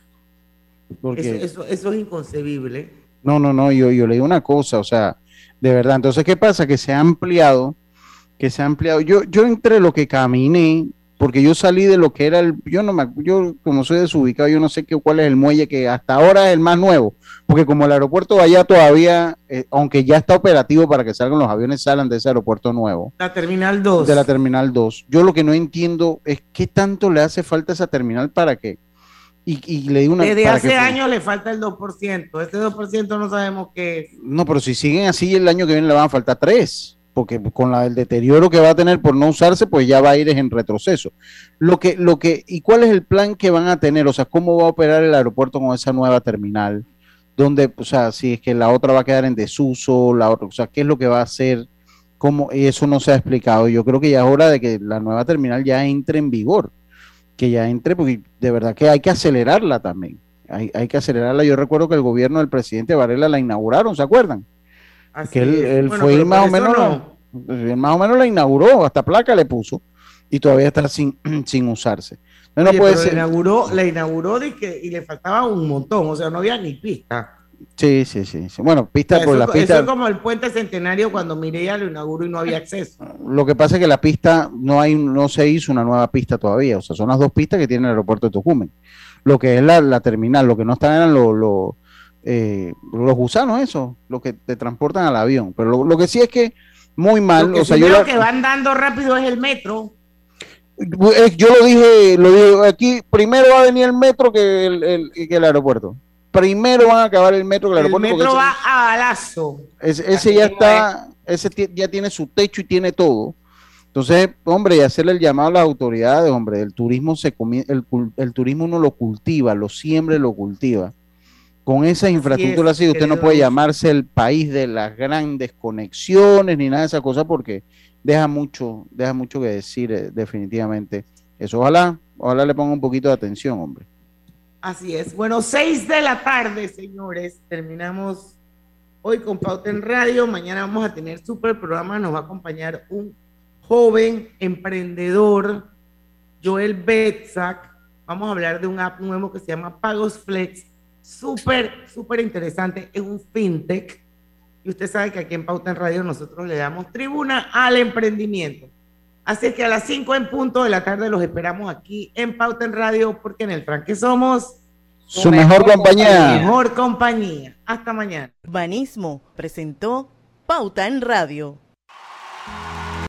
Porque- Eso, eso- eso es inconcebible. No, no, no, yo, yo le digo una cosa, o sea, de verdad. Entonces, ¿qué pasa? Que se ha ampliado, que se ha ampliado. Yo, yo entre lo que caminé, porque yo salí de lo que era el, yo no me, yo como soy desubicado, yo no sé qué, cuál es el muelle que hasta ahora es el más nuevo, porque como el aeropuerto de allá todavía, eh, aunque ya está operativo para que salgan los aviones, salgan de ese aeropuerto nuevo. La Terminal 2. De la Terminal 2. Yo lo que no entiendo es qué tanto le hace falta a esa terminal para que, y, y le digo una Desde hace que- años le falta el 2%. Ese 2% no sabemos qué es. No, pero si siguen así, el año que viene le van a faltar tres, porque con la, el deterioro que va a tener por no usarse, pues ya va a ir en retroceso. Lo que, lo que, ¿y cuál es el plan que van a tener? O sea, ¿cómo va a operar el aeropuerto con esa nueva terminal? Donde, o sea, si es que la otra va a quedar en desuso, la otra, o sea, ¿qué es lo que va a hacer? ¿Cómo? Eso no se ha explicado. Yo creo que ya es hora de que la nueva terminal ya entre en vigor, que ya entre, porque de verdad que hay que acelerarla también. Hay, hay que acelerarla. Yo recuerdo que el gobierno del presidente Varela la inauguraron, ¿se acuerdan? Así que él, él Bueno, fue más o menos no. la, más o menos la inauguró, hasta placa le puso y todavía está sin, sin usarse. No, no Oye, puede pero ser. La inauguró, la inauguró de que, y le faltaba un montón. O sea, no había ni pista. Sí, sí, sí, sí. Bueno, pista por eso, la eso pista. es como el puente centenario cuando Mireya lo inauguró y no había acceso. Lo que pasa es que la pista no hay, no se hizo una nueva pista todavía. O sea, son las dos pistas que tiene el aeropuerto de Tocumen. Lo que es la, la terminal, lo que no están eran los, los, eh, los gusanos, eso, lo que te transportan al avión. Pero lo, lo que sí es que muy mal. Lo que o sea, yo la- que van dando rápido es el metro. Eh, Yo lo dije, lo dije aquí, primero va a venir el metro que el, el- que el aeropuerto. Primero van a acabar el metro que el El aeropuerto. porque metro ese- va a balazo. ese, ese ya está, ese ya tiene su techo y tiene todo. Entonces, hombre, y hacerle el llamado a las autoridades, hombre, el turismo se el, el turismo uno lo cultiva, lo siembra y lo cultiva. Con esas infraestructuras así, usted no puede llamarse el país de las grandes conexiones ni nada de esas cosas porque deja mucho, deja mucho que decir eh, definitivamente. Eso ojalá, ojalá le ponga un poquito de atención, hombre. Así es. Bueno, seis de la tarde, señores. Terminamos hoy con Pauta en Radio. Mañana vamos a tener super programa. Nos va a acompañar un joven emprendedor, Joel Betzak. Vamos a hablar de un app nuevo que se llama Pagos Flex. Súper, súper interesante. Es un fintech. Y usted sabe que aquí en Pauta en Radio nosotros le damos tribuna al emprendimiento. Así es que a las 5 en punto de la tarde los esperamos aquí en Pauta en Radio, porque en el tranque somos Su mejor compañía. Mejor compañía. Hasta mañana. Urbanismo presentó Pauta en Radio.